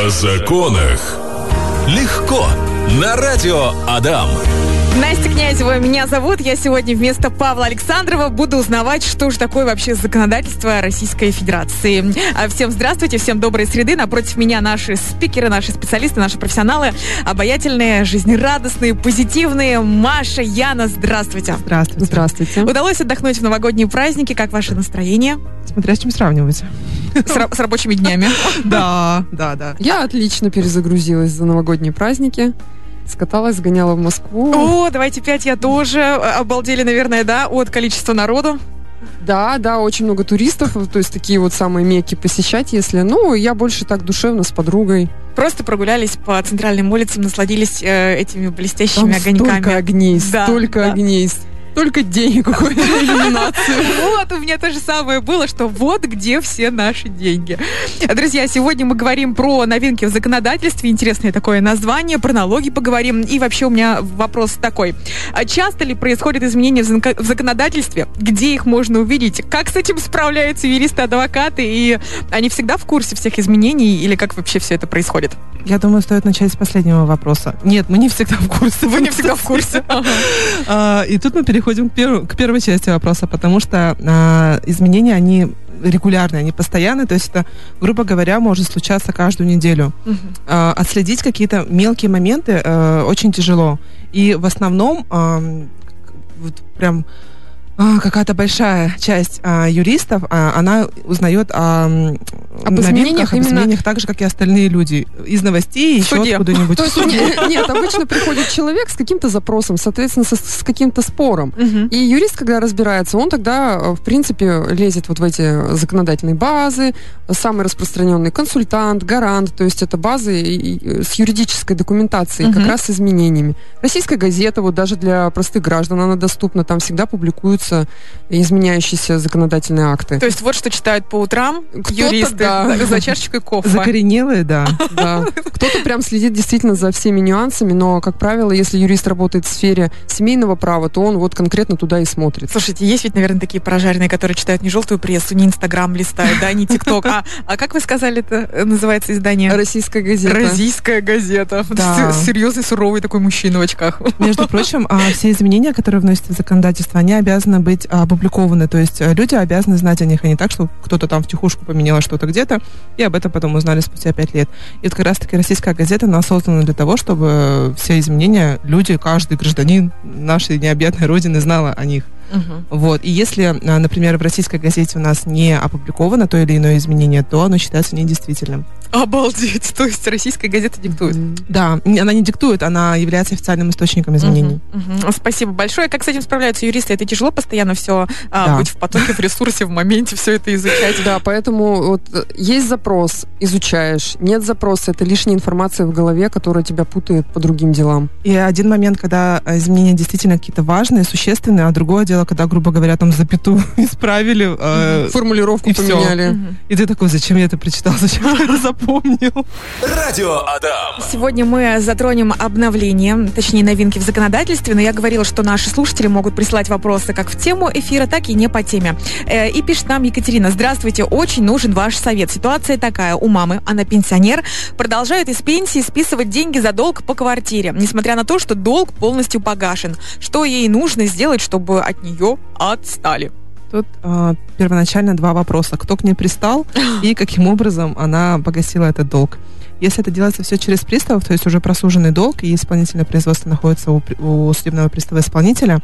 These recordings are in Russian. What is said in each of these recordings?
О законах. Легко. На радио Адам. Настя Князева меня зовут. Я сегодня вместо Павла Александрова буду узнавать, что же такое вообще законодательство Российской Федерации. А всем здравствуйте, всем доброй среды. Напротив меня наши спикеры, наши специалисты, наши профессионалы. Обаятельные, жизнерадостные, позитивные. Маша, Яна, здравствуйте. Здравствуйте. Здравствуйте. Удалось отдохнуть в новогодние праздники. Как ваше настроение? Смотря с чем сравнивать. С, ра- с рабочими днями. Да, да, да. Я отлично перезагрузилась за новогодние праздники. Скаталась, сгоняла в Москву. О, давайте пять я тоже. Обалдели, наверное, да, от количества народу. Да, да, очень много туристов, то есть такие вот самые мекки посещать, если... Ну, я больше так душевно с подругой. Просто прогулялись по центральным улицам, насладились э, этими блестящими Там огоньками. столько огней, Да, столько да. огней, столько денег какой-то на иллюминацию. Вот, у меня то же самое было, что вот где все наши деньги. Друзья, сегодня мы говорим про новинки в законодательстве. Интересное такое название, про налоги поговорим. И вообще у меня вопрос такой. А часто ли происходят изменения в зак- в законодательстве? Где их можно увидеть? Как с этим справляются юристы-адвокаты? И они всегда в курсе всех изменений? Или как вообще все это происходит? Я думаю, стоит начать с последнего вопроса. Нет, мы не всегда в курсе. Вы не всегда в курсе. А, И тут мы переходим к перв- к первой части вопроса, потому что а, изменения, они регулярные, они постоянные, то есть это, грубо говоря, может случаться каждую неделю. А, Отследить какие-то мелкие моменты э, очень тяжело. И в основном ам, вот прям какая-то большая часть а, юристов, а, она узнает о, Об изменениях об именно- изменениях так же, как и остальные люди. Из новостей, еще откуда-нибудь. То есть не- нет, обычно приходит человек с каким-то запросом, соответственно, со- с каким-то спором. И юрист, когда разбирается, он тогда, э, в принципе, лезет вот в эти законодательные базы, самый распространенный консультант, гарант, то есть это базы и- и с юридической документацией, как раз с изменениями. Российская газета, вот даже для простых граждан она доступна, там всегда публикуются изменяющиеся законодательные акты. То есть вот что читают по утрам Кто-то, юристы да. за- чашечкой кофе. Закоренелые, да. Да. Кто-то прям следит действительно за всеми нюансами, но, как правило, если юрист работает в сфере семейного права, то он вот конкретно туда и смотрит. Слушайте, есть ведь, наверное, такие прожаренные, которые читают не желтую прессу, не Инстаграм листают, да, не ТикТок, а, а как вы сказали, это э, называется издание? Российская газета. Российская газета. Да. Серьезный, суровый такой мужчина в очках. Между прочим, а, все изменения, которые вносятся в законодательство, они обязаны быть а, опубликованы. То есть э, люди обязаны знать о них, а не так, что кто-то там втихушку поменял что-то где-то, и об этом потом узнали спустя пять лет. И вот как раз-таки российская газета, она создана для того, чтобы все изменения люди, каждый гражданин нашей необъятной родины знала о них. Вот. И если, а, например, в российской газете у нас не опубликовано то или иное изменение, то оно считается недействительным. Обалдеть. То есть российская газета диктует. Да, она не диктует, она является официальным источником изменений. Спасибо большое. Как с этим справляются юристы? Это тяжело постоянно все Да. быть в потоке, в ресурсе, в моменте, все это изучать. Да, поэтому вот э, есть запрос, изучаешь. Нет запроса, это лишняя информация в голове, которая тебя путает по другим делам. И один момент, когда э, изменения действительно какие-то важные, существенные, а другое дело, когда, грубо говоря, там запятую исправили, э, Формулировку и поменяли. Мгм. и ты такой, зачем я это прочитал, зачем я это запомнил? Радио Адам. Сегодня мы затронем обновление, точнее новинки в законодательстве, но я говорила, что наши слушатели могут присылать вопросы как в тему эфира, так и не по теме. Э, И пишет нам Екатерина, здравствуйте, очень нужен ваш совет. Ситуация такая, у мамы, она пенсионер, продолжает из пенсии списывать деньги за долг по квартире, несмотря на то, что долг полностью погашен. Что ей нужно сделать, чтобы от нее отстали? Тут э, первоначально два вопроса. Кто к ней пристал и каким образом она погасила этот долг. Если это делается все через приставов, то есть уже просуженный долг, и исполнительное производство находится у, у судебного пристава исполнителя,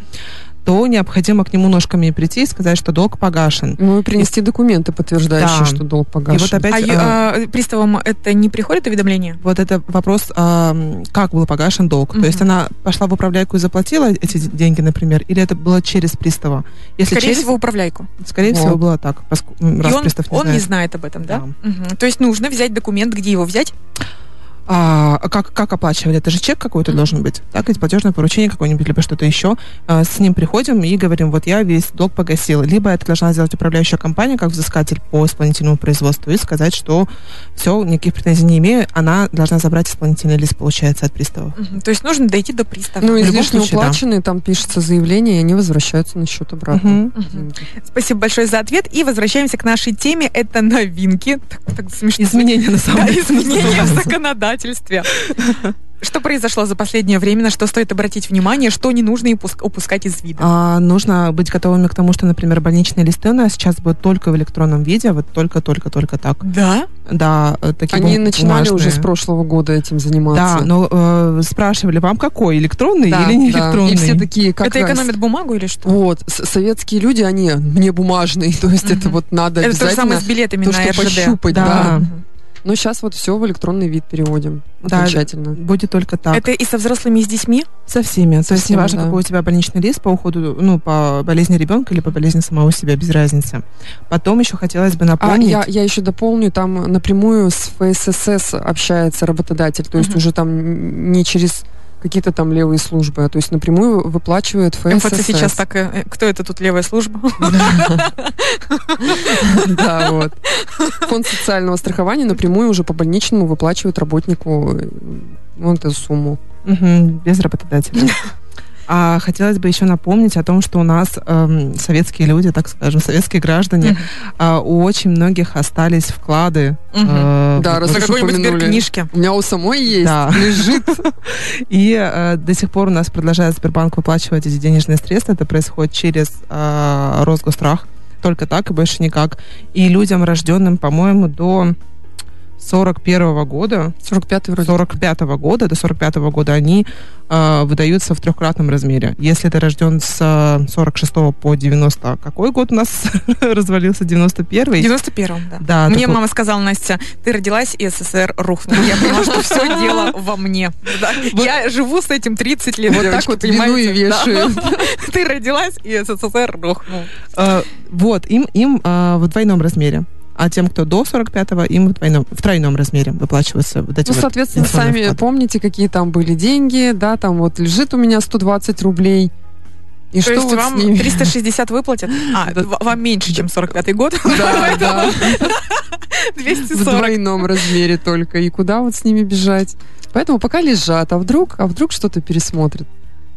то необходимо к нему ножками прийти и сказать, что долг погашен. Ну и принести документы, подтверждающие, Да. что долг И погашен. вот опять А э, а, приставам это не приходит уведомление? Вот это вопрос, а, как был погашен долг. Мгм. То есть она пошла в управляйку и заплатила эти деньги, например, или это было через пристава? Если Скорее через, всего, управляйку. скорее Вот. всего, было так, м, И раз он, пристав не он не знает. знает об этом, да? Да. Мгм. То есть нужно взять документ, где его взять? А, как, как оплачивали? Это же чек какой-то mm-hmm. должен быть, так? Ведь платежное поручение какое-нибудь, либо что-то еще. А, с ним приходим и говорим, вот я весь долг погасил. Либо это должна сделать управляющая компания, как взыскатель по исполнительному производству, и сказать, что все, никаких претензий не имею, она должна забрать исполнительный лист, получается, от приставов. Mm-hmm. То есть нужно дойти до пристава. Ну, излишне уплаченные, да. там пишется заявление, и они возвращаются на счет обратно. Mm-hmm. Mm-hmm. Спасибо большое за ответ. И возвращаемся к нашей теме. Это новинки. Так, так смешно. Изменения, на самом деле. Да, изменения в законодательстве законодательстве. Что произошло за последнее время, на что стоит обратить внимание, что не нужно упускать из вида? А, нужно быть готовыми к тому, что, например, больничные листы у нас сейчас будут только в электронном виде, вот только-только-только так. Да? Да, э, такие Они бум- начинали бумажные. уже с прошлого года этим заниматься. Да, но э, спрашивали, вам какой, электронный да, или не да. электронный? И все такие, как Это раз... экономит бумагу или что? Вот, советские люди, они мне бумажные, то есть угу. это вот надо это обязательно... Это то же самое с билетами то, на что РЖД. пощупать, да. да. Но сейчас вот все в электронный вид переводим. Да, окончательно. Будет только так. Это и со взрослыми, и с детьми? Со всеми. Со То есть неважно, да. какой у тебя больничный лист по уходу, ну, по болезни ребенка или по болезни самого себя, без разницы. Потом еще хотелось бы напомнить... А, я, я еще дополню, там напрямую с ФССС общается работодатель, то есть uh-huh. уже там не через какие-то там левые службы, а то есть напрямую выплачивает ФСС. МФЦ сейчас так, э, кто это тут левая служба? Да, вот. Фонд социального страхования напрямую уже по больничному выплачивает работнику э, вот эту сумму. Без работодателя. А хотелось бы еще напомнить о том, что у нас эм, советские люди, так скажем, советские граждане, mm-hmm. э, у очень многих остались вклады. Mm-hmm. Э, да, раз какой-нибудь сберкнижки. У меня у самой есть, да. лежит. И э, до сих пор у нас продолжает Сбербанк выплачивать эти денежные средства. Это происходит через э, Росгострах. Только так и больше никак. И людям, рожденным, по-моему, до 41 -го года, 45 вроде. 45 -го года, до 45 -го года они э, выдаются в трехкратном размере. Если ты рожден с 46 по 90 какой год у нас развалился? 91-й? 91 да. да мне такой... мама сказала, Настя, ты родилась, и СССР рухнул. Я поняла, что все дело во мне. Я живу с этим 30 лет. Вот так вот вину и вешаю. Ты родилась, и СССР рухнул. Э, вот, им в двойном размере а тем, кто до 45-го, им в, двойном, в тройном размере выплачиваются вот эти Ну, вот соответственно, сами вклады. помните, какие там были деньги, да, там вот лежит у меня 120 рублей, и То что есть вот вам 360 выплатят? А, вам меньше, чем 45-й год? Да, да. 240. В двойном размере только. И куда вот с ними бежать? Поэтому пока лежат, а вдруг, а вдруг что-то пересмотрят?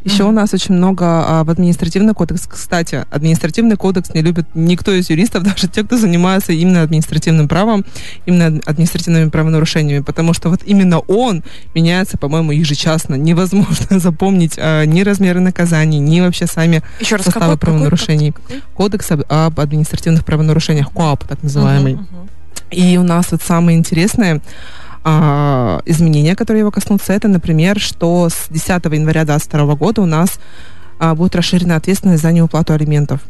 Еще mm-hmm. у нас очень много а, в административный кодекс. Кстати, административный кодекс не любит никто из юристов, даже те, кто занимается именно административным правом, именно административными правонарушениями, потому что вот именно он меняется, по-моему, ежечасно. Невозможно запомнить а, ни размеры наказаний, ни вообще сами Еще раз, составы какой, правонарушений. Какой, какой? Кодекс об, об административных правонарушениях, КОАП так называемый. Uh-huh, uh-huh. И у нас вот самое интересное а, изменения, которые его коснутся, это, например, что с 10 января 2022 года у нас а, будет расширена ответственность за неуплату алиментов.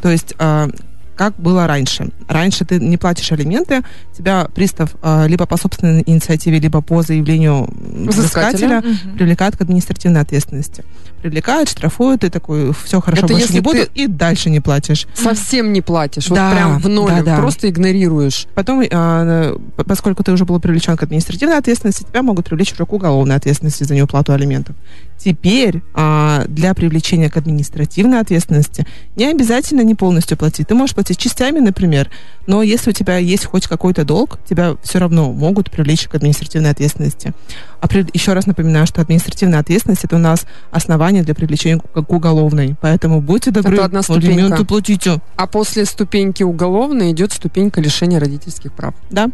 То есть а, как было раньше. Раньше ты не платишь алименты, тебя пристав э, либо по собственной инициативе, либо по заявлению взыскателя угу. привлекает к административной ответственности. Привлекает, штрафует, ты такой, все хорошо, Это больше не буду, и дальше не платишь. Совсем не платишь, да, вот прям в ноль, да, да. просто игнорируешь. Потом, э, поскольку ты уже был привлечен к административной ответственности, тебя могут привлечь уже к уголовной ответственности за неуплату алиментов. Теперь а, для привлечения к административной ответственности не обязательно не полностью платить. Ты можешь платить частями, например, но если у тебя есть хоть какой-то долг, тебя все равно могут привлечь к административной ответственности. А при, еще раз напоминаю, что административная ответственность это у нас основание для привлечения к, к уголовной. Поэтому будьте добры, это одна ступенька. платите. А после ступеньки уголовной идет ступенька лишения родительских прав. Да.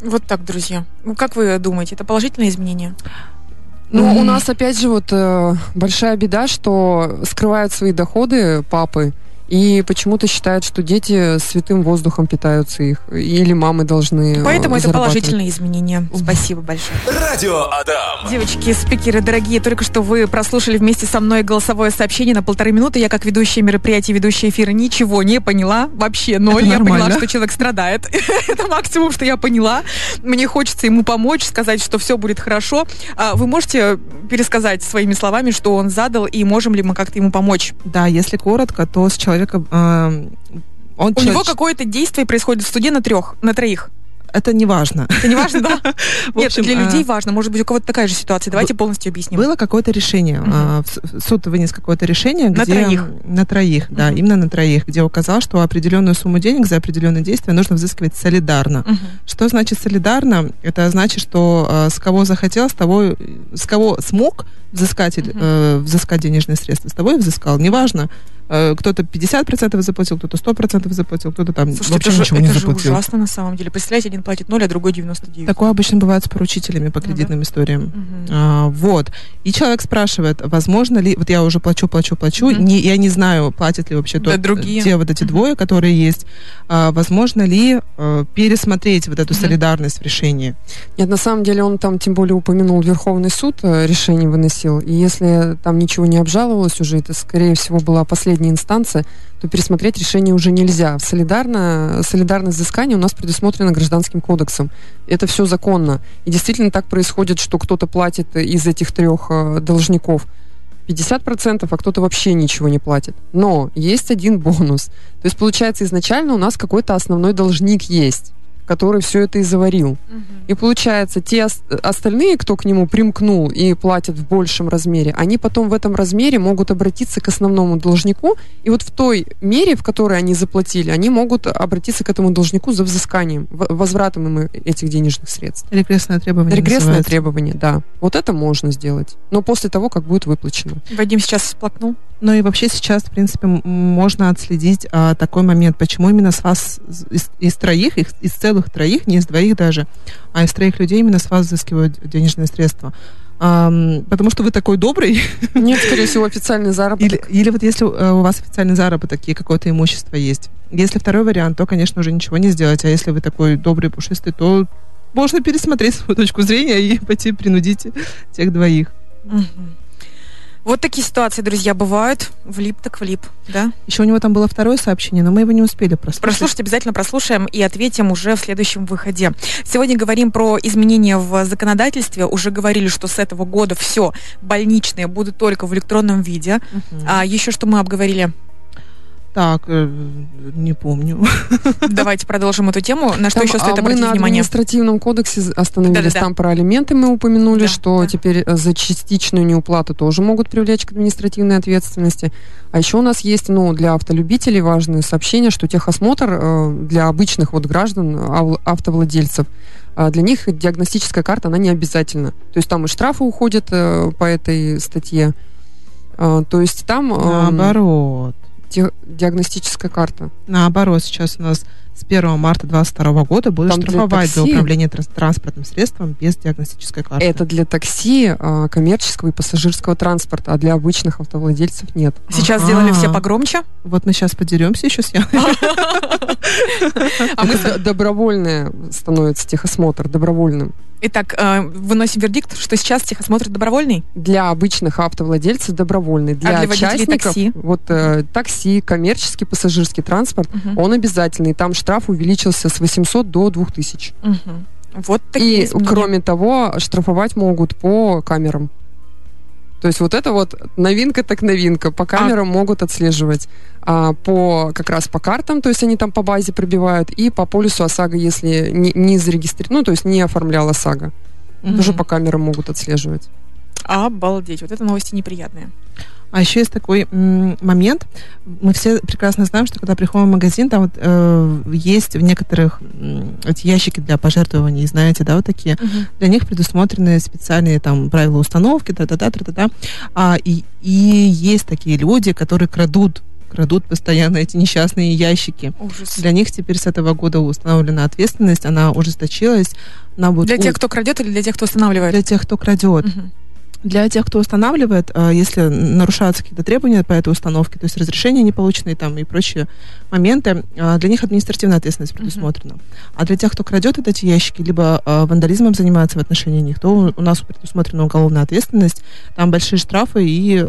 Вот так, друзья. Ну, как вы думаете, это положительное изменение? Ну, mm-hmm. у нас опять же вот э, большая беда, что скрывают свои доходы папы и почему-то считают, что дети святым воздухом питаются их, или мамы должны э, Поэтому это положительные изменения. Спасибо большое. Радио Адам. Девочки, спикеры дорогие, только что вы прослушали вместе со мной голосовое сообщение на полторы минуты. Я как ведущая мероприятия, ведущая эфира ничего не поняла. Вообще ноль. Я поняла, что человек страдает. это максимум, что я поняла. Мне хочется ему помочь, сказать, что все будет хорошо. А вы можете пересказать своими словами, что он задал, и можем ли мы как-то ему помочь? Да, если коротко, то с человеком... Э, он У человек... него какое-то действие происходит в суде на трех, на троих. это не важно. Это не важно, да? Нет, общем, для а, людей важно. Может быть, у кого-то такая же ситуация. Давайте полностью объясним. Было какое-то решение, а, с- суд вынес какое-то решение, На где троих. на троих, да, Мгм. именно на троих, где указал, что определенную сумму денег за определенные действия нужно взыскивать солидарно. Мгм. Что значит солидарно? Это значит, что э, с кого захотел, с того, с кого смог взыскатель э, взыскать денежные средства, с того и взыскал. Неважно, кто-то 50% заплатил, кто-то 100% заплатил, кто-то там Слушайте, вообще это же, ничего это не же заплатил. ужасно на самом деле. Представляете, один платит 0, а другой 99. Такое обычно бывает с поручителями по Ну да. кредитным историям. Мгм. А, вот. И человек спрашивает, возможно ли, вот я уже плачу, плачу, плачу, Мгм. не, я не знаю, платят ли вообще Да, тот- другие. те вот эти Мгм. двое, которые есть. А, возможно ли э, пересмотреть вот эту Мгм. солидарность в решении? Нет, на самом деле он там тем более упомянул Верховный суд, э, решение выносил. И если там ничего не обжаловалось уже, это, скорее всего, была последняя инстанция, то пересмотреть решение уже нельзя. Солидарно, солидарное взыскание у нас предусмотрено Гражданским кодексом. Это все законно. И действительно так происходит, что кто-то платит из этих трех э, должников 50%, а кто-то вообще ничего не платит. Но есть один бонус. То есть, получается, изначально у нас какой-то основной должник есть, который все это и заварил. Мгм. И получается, те ос- остальные, кто к нему примкнул и платят в большем размере, они потом в этом размере могут обратиться к основному должнику, и вот в той мере, в которой они заплатили, они могут обратиться к этому должнику за взысканием, возвратом им этих денежных средств. Регрессное требование Регрессное называется. требование, да. Вот это можно сделать. Но после того, как будет выплачено. Вадим сейчас всплакнул. Ну и вообще сейчас, в принципе, можно отследить а, такой момент, почему именно с вас, из, из троих, их- из целых троих, не из двоих даже, а из троих людей именно с вас взыскивают денежные средства. Ам, потому что вы такой добрый, Нет, скорее всего, официальный заработок. или, или вот если э, у вас официальный заработок и какое-то имущество есть. Если второй вариант, то, конечно, уже ничего не сделать. А если вы такой добрый, пушистый, то можно пересмотреть свою точку зрения и пойти принудить тех двоих. Мгм. Вот такие ситуации, друзья, бывают. Влип так влип, да? Еще у него там было второе сообщение, но мы его не успели прослушать. Прослушать обязательно прослушаем и ответим уже в следующем выходе. Сегодня говорим про изменения в законодательстве. Уже говорили, что с этого года все больничные будут только в электронном виде. Мгм. А еще что мы обговорили? Так, э, не помню. Давайте продолжим эту тему. На что Там, еще стоит а мы обратить на внимание? административном кодексе остановились. Да-да-да. Там про алименты мы упомянули, Да, что да. теперь э, за частичную неуплату тоже могут привлечь к административной ответственности. А еще у нас есть, ну, для автолюбителей важное сообщение, что техосмотр э, для обычных вот граждан, ав- автовладельцев, а для них диагностическая карта, она не обязательна. То есть там и штрафы уходят по этой статье. А, То есть там Наоборот. Диагностическая карта. Наоборот, сейчас у нас с 1 марта 2022 года будут Там штрафовать за такси. управление транс- транспортным средством без диагностической карты. Это для такси, а, коммерческого и пассажирского транспорта, а для обычных автовладельцев нет. Сейчас Ага. сделали все погромче. Вот мы сейчас подеремся еще с Яной. А мы добровольное становится техосмотр, добровольным. Итак, э, выносим вердикт, что сейчас техосмотр добровольный. Для обычных автовладельцев добровольный. Для, А для частников, такси? вот э, такси, коммерческий пассажирский транспорт, Мгм. он обязательный. Там штраф увеличился с 800 до 2000. Мгм. Вот такие И изменения. кроме того, штрафовать могут по камерам. То есть вот это вот новинка так новинка. По камерам могут отслеживать. А по как раз по картам, то есть они там по базе пробивают, и по полюсу ОСАГО, если не, не зарегистрирован, ну то есть не оформлял ОСАГО, Мгм. тоже по камерам могут отслеживать. Обалдеть, вот это новости неприятные. А еще есть такой момент. Мы все прекрасно знаем, что когда приходим в магазин, там вот э, есть в некоторых эти ящики для пожертвований, знаете, да, вот такие. Для них предусмотрены специальные там правила установки, та-та-та, та-та-та. А, и, и есть такие люди, которые крадут крадут постоянно эти несчастные ящики. Ужас. Для них теперь с этого года установлена ответственность, она ужесточилась. Она будет Для у- тех, кто крадет или для тех, кто устанавливает? для тех, кто крадет. Мгм. Для тех, кто устанавливает, э, если нарушаются какие-то требования по этой установке, то есть разрешения не полученные там и прочие моменты, э, для них административная ответственность предусмотрена. А для тех, кто крадет вот эти ящики, либо э, вандализмом занимается в отношении них, то у- нас предусмотрена уголовная ответственность, там большие штрафы и,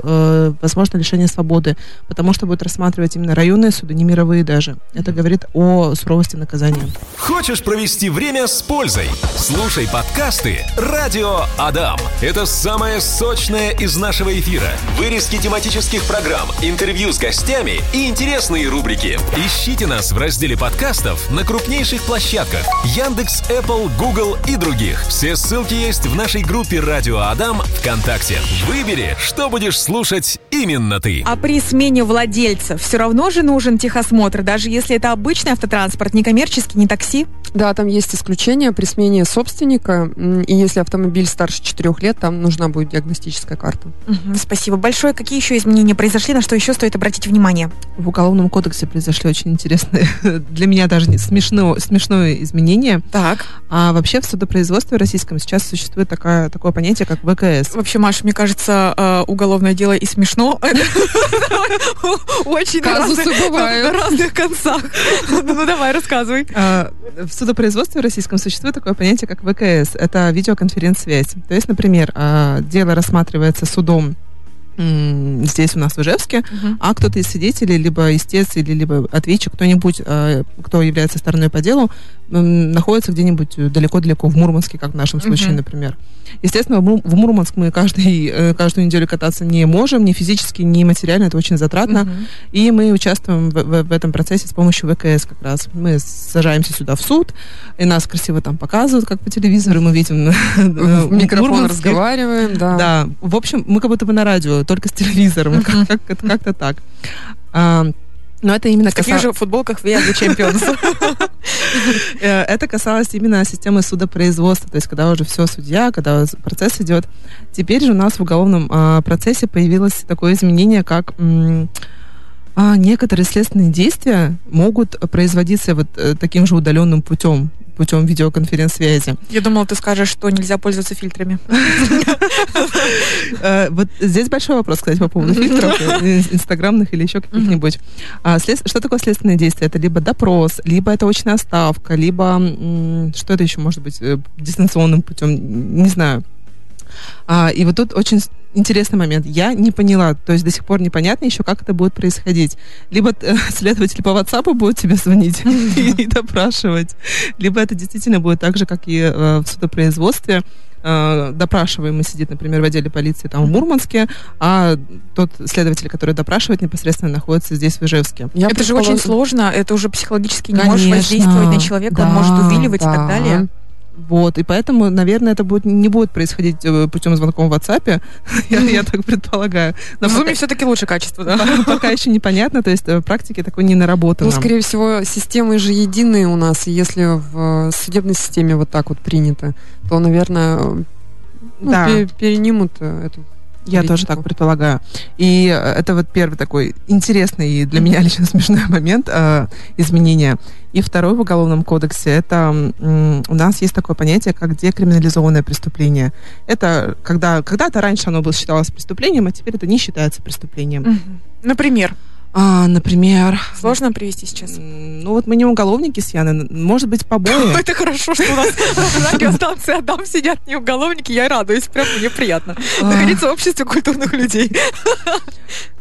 возможно, лишение свободы, потому что будут рассматривать именно районные суды, не мировые даже. Это говорит о суровости наказания. Хочешь провести время с пользой? Слушай подкасты «Радио Адам». Это самое сочное из нашего эфира, вырезки тематических программ, интервью с гостями и интересные рубрики. Ищите нас в разделе подкастов на крупнейших площадках Яндекс, Apple, Google и других. Все ссылки есть в нашей группе «Радио Адам» ВКонтакте. Выбери, что будешь слушать именно ты. А при смене владельца все равно же нужен техосмотр, даже если это обычный автотранспорт, не коммерческий, не такси? Да, там есть исключения при смене собственника, и если автомобиль старше 4 лет, там нужна будет диагностическая карта. Спасибо большое. Какие еще изменения произошли, на что еще стоит обратить внимание? В Уголовном кодексе произошли очень интересные, для меня даже не смешно, смешное изменение. Так. А вообще в судопроизводстве российском сейчас существует такая, такое понятие, как ВКС. Вообще, Маша, мне кажется, э, уголовное дело и смешно. Очень на разных- концах. Ну давай, рассказывай. А, В судопроизводстве российском существует такое понятие, как ВКС. Это видеоконференц-связь. То есть, например, а, дело рассматривается судом здесь у нас в Ижевске, а кто-то из свидетелей, либо истец, или либо ответчик, кто-нибудь, а, кто является стороной по делу, находится где-нибудь далеко-далеко в Мурманске, как в нашем случае, Мгм. например. Естественно, в Му- в Мурманск мы каждый, э, каждую неделю кататься не можем, ни физически, ни материально, это очень затратно. Мгм. И мы участвуем в, в- в этом процессе с помощью ВКС как раз. Мы сажаемся сюда в суд, и нас красиво там показывают, как по телевизору, мы видим э, В микрофон разговариваем, да. Да, в общем, мы как будто бы на радио, только с телевизором, как- как- как- как-то так. А, Но это именно В таких же футболках the champions. э, это касалось именно системы судопроизводства, то есть когда уже все судья, когда процесс идет. Теперь же у нас в уголовном а, процессе появилось такое изменение, как а, некоторые следственные действия могут производиться вот э, таким же удаленным путем путем видеоконференц-связи. Я думала, ты скажешь, что нельзя пользоваться фильтрами. Э, Вот здесь большой вопрос, кстати, по поводу фильтров, э, инстаграмных или еще каких-нибудь. А, Что такое следственное действие? Это либо допрос, либо это очная ставка, либо что это еще может быть э, дистанционным путем, не знаю. А, И вот тут очень интересный момент. Я не поняла, то есть до сих пор непонятно еще, как это будет происходить. Либо э, следователь по WhatsApp будет тебе звонить и допрашивать, либо это действительно будет так же, как и э, в судопроизводстве. Э, Допрашиваемый сидит, например, в отделе полиции там в Мурманске, а тот следователь, который допрашивает, непосредственно находится здесь, в Ижевске. Я Это же очень сложно, это уже психологически не можешь Конечно, воздействовать на человека, он да, может увиливать и так да. далее. Вот, и поэтому, наверное, это будет, не будет происходить э, путем звонком в WhatsApp, я, я так предполагаю. Но В пока- зуме все-таки лучше качество, да? пока, еще непонятно, то есть э, практики такой не наработано. Ну, скорее всего, системы же единые у нас, и если в э, судебной системе вот так вот принято, то, наверное, ну, Да. пе- перенимут эту Я тоже политику. так предполагаю. И э, это вот первый такой интересный и для меня лично смешной момент э, изменения. И второй в Уголовном кодексе, это м, у нас есть такое понятие, как декриминализованное преступление. Это когда, когда-то раньше оно было считалось преступлением, а теперь это не считается преступлением. Например, А, например, сложно привести сейчас. ну вот мы не уголовники с Яной, может быть, побои. Это хорошо, что у нас на радиостанции Адам сидят не уголовники, я радуюсь, прям мне приятно. А. Находиться в обществе культурных людей.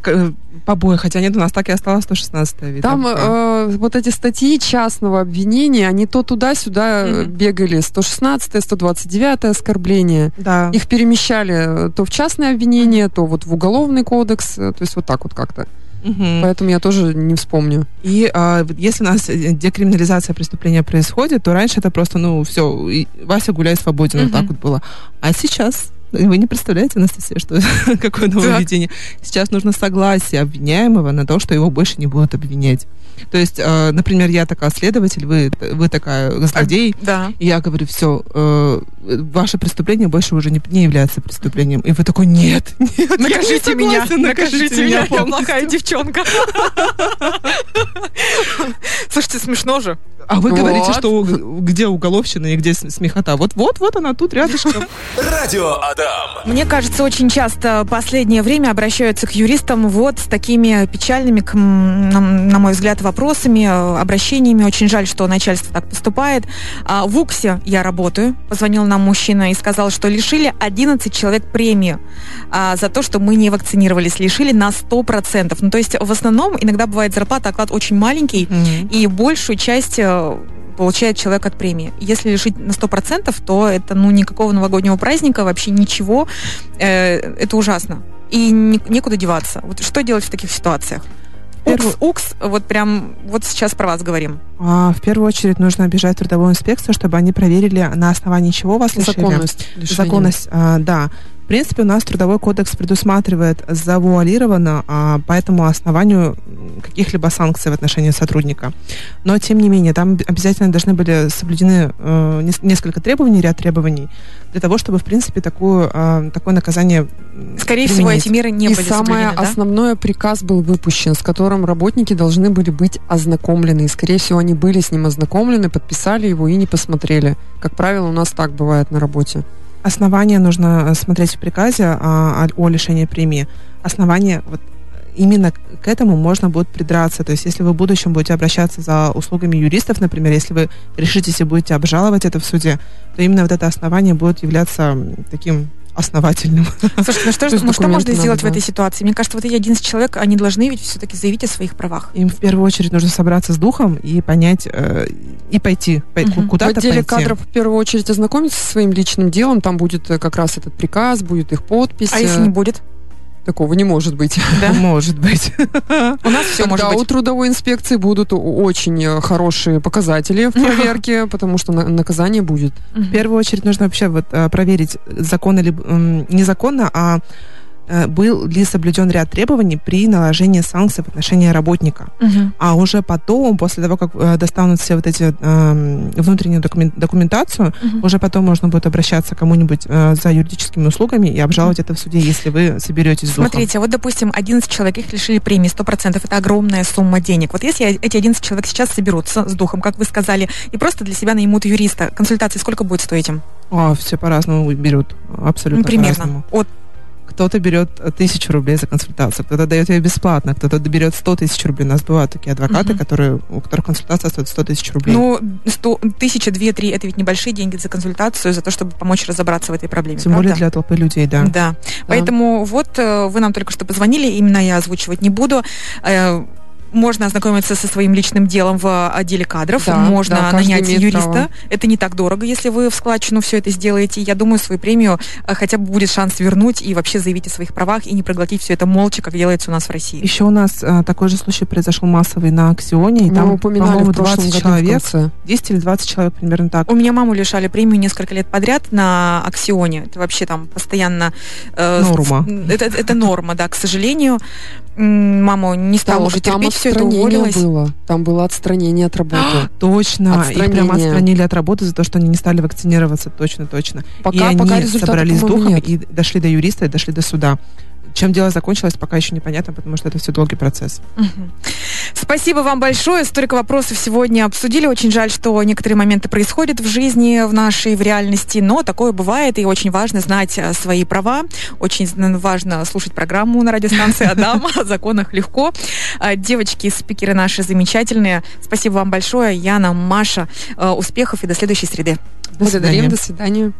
К- Побои, хотя нет, у нас так и осталось 116 вид. Там э, вот эти статьи частного обвинения, они то туда-сюда э, бегали, 116 129 оскорбление. да. Их перемещали э, то в частное обвинение, то вот в уголовный кодекс, э, то есть вот так вот как-то. Мгм. Поэтому я тоже не вспомню. И а, если у нас э, декриминализация преступления происходит, то раньше это просто, ну, все, Вася гуляй свободен, вот так вот было. А сейчас вы не представляете, Анастасия, что какое нововведение. Сейчас нужно согласие обвиняемого на то, что его больше не будут обвинять. То есть, э, например, я такая следователь, вы, вы такая злодей, Да. и я говорю, все, ваше преступление больше уже не, не является преступлением. И вы такой, нет, нет, не Накажите меня, накажите меня, я полностью». плохая девчонка. Слушайте, смешно же. А вы Вот. говорите, что где уголовщина и где смехота. Вот, вот, вот она тут рядышком. Радио Адам. Мне кажется, очень часто последнее время обращаются к юристам вот с такими печальными, на, мой взгляд, вопросами, э, обращениями. Очень жаль, что начальство так поступает. А, в УКСе я работаю. Позвонил нам мужчина и сказал, что лишили 11 человек премии а, за то, что мы не вакцинировались. Лишили на 100%. Ну, то есть, в основном, иногда бывает зарплата, оклад очень маленький, и большую часть э, получает человек от премии. Если лишить на 100%, то это ну никакого новогоднего праздника, вообще ничего. Э, это ужасно. И некуда деваться. Вот что делать в таких ситуациях? Укс, укс, вот прям вот сейчас про вас говорим. А, в первую очередь нужно обижать трудовую инспекцию, чтобы они проверили, на основании чего вас лишили. Законность. Законность, а, да принципе, у нас Трудовой кодекс предусматривает завуалированно а, по этому основанию каких-либо санкций в отношении сотрудника. Но, тем не менее, там обязательно должны были соблюдены э, несколько требований, ряд требований, для того, чтобы, в принципе, такую, э, такое наказание Скорее применить. всего, эти меры не И были самое да? основное, приказ был выпущен, с которым работники должны были быть ознакомлены. И, скорее всего, они были с ним ознакомлены, подписали его и не посмотрели. Как правило, у нас так бывает на работе. Основания нужно э, смотреть в приказе а, о лишении премии. Основания вот именно к этому можно будет придраться. То есть, если вы в будущем будете обращаться за услугами юристов, например, если вы решитесь и будете обжаловать это в суде, то именно вот это основание будет являться таким основательным. Слушайте, ну что, ну, что можно сделать да. в этой ситуации? Мне кажется, вот эти 11 человек, они должны ведь все-таки заявить о своих правах. Им в первую очередь нужно собраться с духом и понять, э, и пойти, угу. куда-то В отделе пойти. кадров в первую очередь ознакомиться со своим личным делом, там будет э, как раз этот приказ, будет их подпись. А если не будет? Такого не может быть. Да? Может быть. У нас все может быть. у трудовой инспекции будут очень э, хорошие показатели в проверке, потому что наказание будет. В первую очередь нужно вообще вот э, проверить, законно ли незаконно, а был ли соблюден ряд требований при наложении санкций в отношении работника. Угу. А уже потом, после того, как э, достанут все вот эти э, внутреннюю документ, документацию, угу. уже потом можно будет обращаться к кому-нибудь э, за юридическими услугами и обжаловать угу. это в суде, если вы соберетесь с Смотрите, вот, допустим, 11 человек, их лишили премии 100%, это огромная сумма денег. Вот если эти 11 человек сейчас соберутся с духом, как вы сказали, и просто для себя наймут юриста, консультации сколько будет стоить им? А, все по-разному берут, абсолютно ну, примерно. От кто-то берет тысячу рублей за консультацию, кто-то дает ее бесплатно, кто-то берет 100 тысяч рублей. У нас бывают такие адвокаты, uh-huh. которые, у которых консультация стоит 100 тысяч рублей. Ну, 100, тысяча, две, три, это ведь небольшие деньги за консультацию, за то, чтобы помочь разобраться в этой проблеме. Тем правда? более для толпы людей, да. Да. да. Поэтому вот э, вы нам только что позвонили, именно я озвучивать не буду э, можно ознакомиться со своим личным делом в отделе кадров, да, можно да, нанять юриста. Право. Это не так дорого, если вы в складчину все это сделаете. Я думаю, свою премию э, хотя бы будет шанс вернуть и вообще заявить о своих правах и не проглотить все это молча, как делается у нас в России. Еще у нас а, такой же случай произошел массовый на Аксионе, и Мы там, по-моему, 20 человек, 10 или 20 человек примерно так. У меня маму лишали премию несколько лет подряд на Аксионе. Это вообще там постоянно... Э, норма. Это, это норма, да, к сожалению мама не стала уже терпеть, все это уволилась. было. Там было отстранение от работы. точно. Отстранение. Их прямо отстранили от работы за то, что они не стали вакцинироваться. Точно, точно. Пока, и они пока собрались духом нет. и дошли до юриста, и дошли до суда. Чем дело закончилось, пока еще непонятно, потому что это все долгий процесс. Угу. Спасибо вам большое. Столько вопросов сегодня обсудили. Очень жаль, что некоторые моменты происходят в жизни, в нашей, в реальности, но такое бывает, и очень важно знать э, свои права. Очень важно слушать программу на радиостанции «Адам». О законах легко. А, девочки, спикеры наши замечательные. Спасибо вам большое. Яна, Маша. Э, успехов и до следующей среды. До свидания. До свидания.